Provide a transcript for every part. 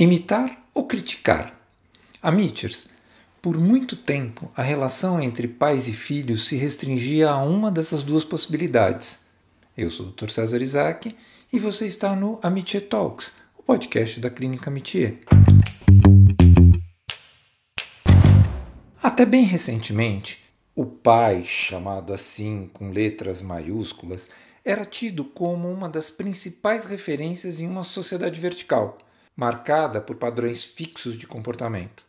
Imitar ou criticar? Amiters, por muito tempo a relação entre pais e filhos se restringia a uma dessas duas possibilidades. Eu sou o Dr. César Isaac e você está no Amitié Talks, o podcast da Clínica Amitié. Até bem recentemente, o pai, chamado assim com letras maiúsculas, era tido como uma das principais referências em uma sociedade vertical marcada por padrões fixos de comportamento.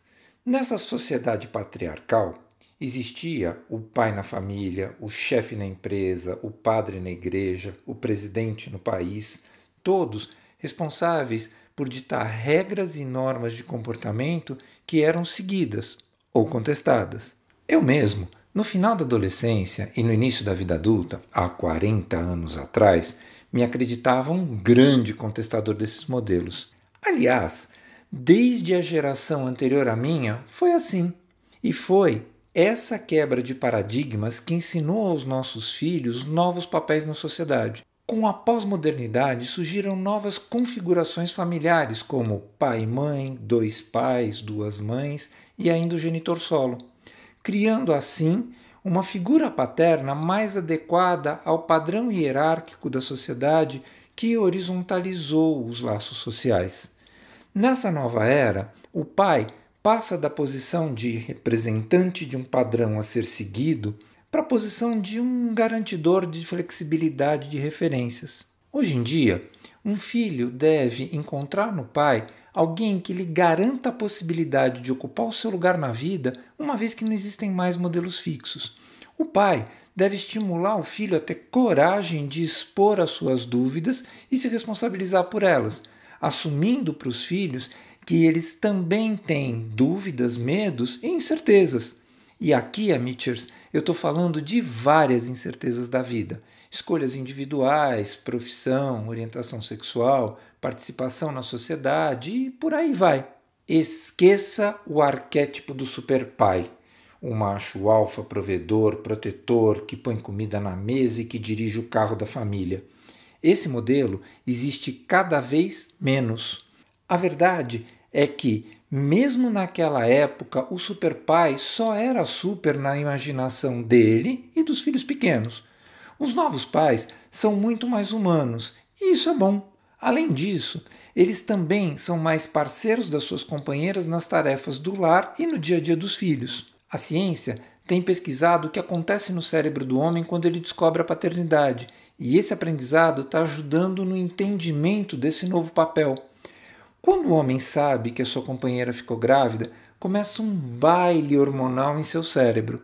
Nessa sociedade patriarcal, existia o pai na família, o chefe na empresa, o padre na igreja, o presidente no país, todos responsáveis por ditar regras e normas de comportamento que eram seguidas ou contestadas. Eu mesmo, no final da adolescência e no início da vida adulta, há 40 anos atrás, me acreditava um grande contestador desses modelos. Aliás, desde a geração anterior à minha, foi assim. E foi essa quebra de paradigmas que ensinou aos nossos filhos novos papéis na sociedade. Com a pós-modernidade surgiram novas configurações familiares, como pai e mãe, dois pais, duas mães e ainda o genitor solo, criando assim uma figura paterna mais adequada ao padrão hierárquico da sociedade que horizontalizou os laços sociais. Nessa nova era, o pai passa da posição de representante de um padrão a ser seguido para a posição de um garantidor de flexibilidade de referências. Hoje em dia, um filho deve encontrar no pai alguém que lhe garanta a possibilidade de ocupar o seu lugar na vida, uma vez que não existem mais modelos fixos. O pai deve estimular o filho a ter coragem de expor as suas dúvidas e se responsabilizar por elas, assumindo para os filhos que eles também têm dúvidas, medos e incertezas. E aqui, amateurs, eu estou falando de várias incertezas da vida: escolhas individuais, profissão, orientação sexual, participação na sociedade e por aí vai. Esqueça o arquétipo do super pai o macho alfa provedor, protetor, que põe comida na mesa e que dirige o carro da família. Esse modelo existe cada vez menos. A verdade é que, mesmo naquela época, o superpai só era super na imaginação dele e dos filhos pequenos. Os novos pais são muito mais humanos e isso é bom. Além disso, eles também são mais parceiros das suas companheiras nas tarefas do lar e no dia a dia dos filhos. A ciência tem pesquisado o que acontece no cérebro do homem quando ele descobre a paternidade, e esse aprendizado está ajudando no entendimento desse novo papel. Quando o homem sabe que a sua companheira ficou grávida, começa um baile hormonal em seu cérebro.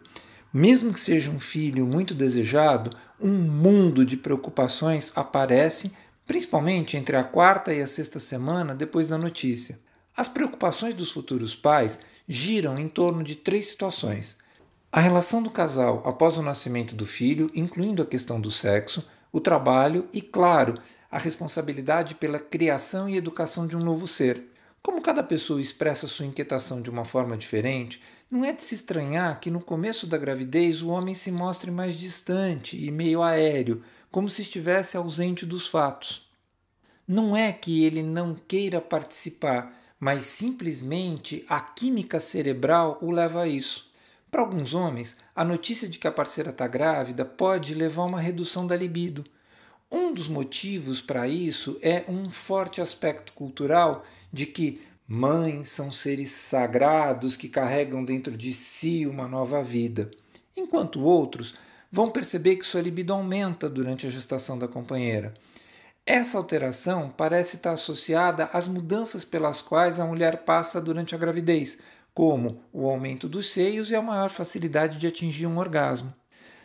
Mesmo que seja um filho muito desejado, um mundo de preocupações aparece, principalmente entre a quarta e a sexta semana depois da notícia. As preocupações dos futuros pais giram em torno de três situações: a relação do casal após o nascimento do filho, incluindo a questão do sexo, o trabalho e, claro, a responsabilidade pela criação e educação de um novo ser. Como cada pessoa expressa sua inquietação de uma forma diferente, não é de se estranhar que no começo da gravidez o homem se mostre mais distante e meio aéreo, como se estivesse ausente dos fatos. Não é que ele não queira participar, mas simplesmente a química cerebral o leva a isso. Para alguns homens, a notícia de que a parceira está grávida pode levar a uma redução da libido. Um dos motivos para isso é um forte aspecto cultural de que mães são seres sagrados que carregam dentro de si uma nova vida, enquanto outros vão perceber que sua libido aumenta durante a gestação da companheira. Essa alteração parece estar associada às mudanças pelas quais a mulher passa durante a gravidez, como o aumento dos seios e a maior facilidade de atingir um orgasmo.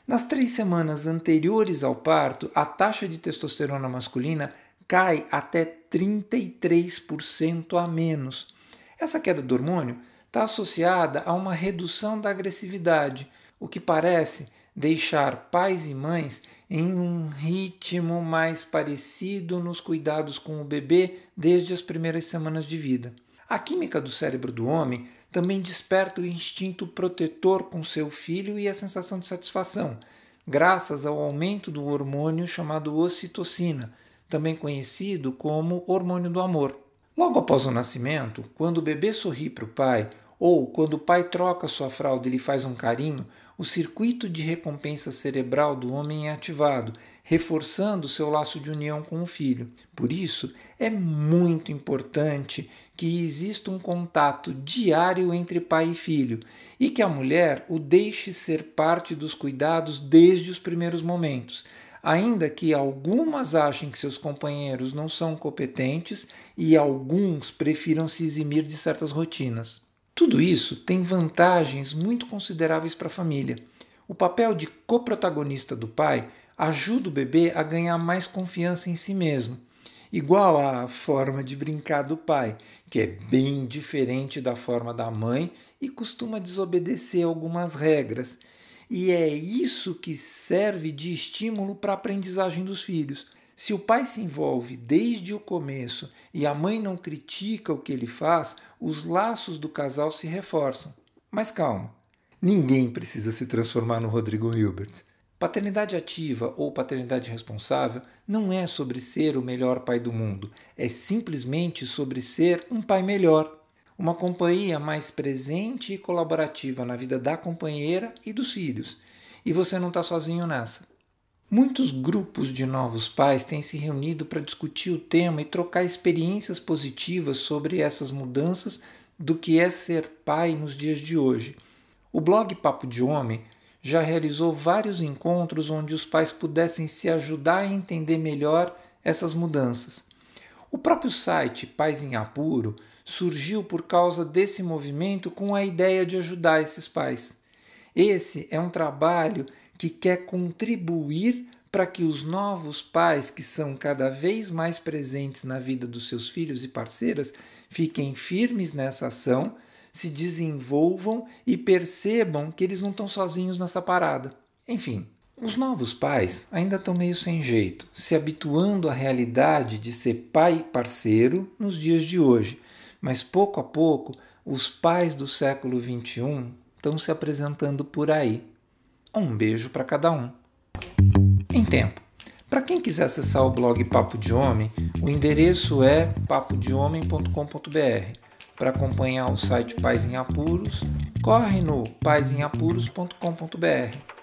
Nas três semanas anteriores ao parto, a taxa de testosterona masculina cai até 33% a menos. Essa queda do hormônio está associada a uma redução da agressividade, o que parece deixar pais e mães em um ritmo mais parecido nos cuidados com o bebê desde as primeiras semanas de vida. A química do cérebro do homem também desperta o instinto protetor com seu filho e a sensação de satisfação, graças ao aumento do hormônio chamado ocitocina, também conhecido como hormônio do amor. Logo após o nascimento, quando o bebê sorri para o pai, ou quando o pai troca sua fralda e lhe faz um carinho, o circuito de recompensa cerebral do homem é ativado, reforçando seu laço de união com o filho. Por isso, é muito importante que exista um contato diário entre pai e filho e que a mulher o deixe ser parte dos cuidados desde os primeiros momentos ainda que algumas achem que seus companheiros não são competentes e alguns prefiram se eximir de certas rotinas. Tudo isso tem vantagens muito consideráveis para a família. O papel de coprotagonista do pai ajuda o bebê a ganhar mais confiança em si mesmo, igual à forma de brincar do pai, que é bem diferente da forma da mãe e costuma desobedecer algumas regras e é isso que serve de estímulo para a aprendizagem dos filhos. Se o pai se envolve desde o começo e a mãe não critica o que ele faz, os laços do casal se reforçam. Mas calma, ninguém precisa se transformar no Rodrigo Hilbert. Paternidade ativa ou paternidade responsável não é sobre ser o melhor pai do mundo, é simplesmente sobre ser um pai melhor uma companhia mais presente e colaborativa na vida da companheira e dos filhos. E você não está sozinho nessa. Muitos grupos de novos pais têm se reunido para discutir o tema e trocar experiências positivas sobre essas mudanças do que é ser pai nos dias de hoje. O blog Papo de Homem já realizou vários encontros onde os pais pudessem se ajudar a entender melhor essas mudanças. O próprio site Pais em Apuro surgiu por causa desse movimento com a ideia de ajudar esses pais. Esse é um trabalho que quer contribuir para que os novos pais, que são cada vez mais presentes na vida dos seus filhos e parceiras, fiquem firmes nessa ação, se desenvolvam e percebam que eles não estão sozinhos nessa parada. Enfim, os novos pais ainda estão meio sem jeito, se habituando à realidade de ser pai parceiro nos dias de hoje, mas pouco a pouco os pais do século XXI estão se apresentando por aí. Um beijo para cada um. Em tempo. Para quem quiser acessar o blog Papo de Homem, o endereço é papodehomem.com.br. Para acompanhar o site Pais em Apuros, corre no paisemeapuros.com.br.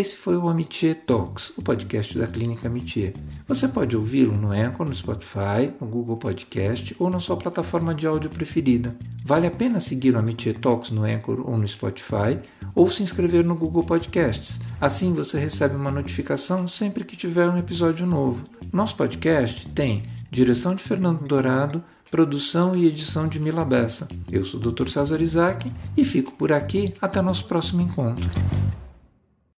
Esse foi o Amitié Talks, o podcast da Clínica Amitié. Você pode ouvi-lo no Anchor, no Spotify, no Google Podcast ou na sua plataforma de áudio preferida. Vale a pena seguir o Amitié Talks no Anchor ou no Spotify ou se inscrever no Google Podcasts. Assim você recebe uma notificação sempre que tiver um episódio novo. Nosso podcast tem direção de Fernando Dourado, produção e edição de Mila Bessa. Eu sou o Dr. César Isaac e fico por aqui até nosso próximo encontro.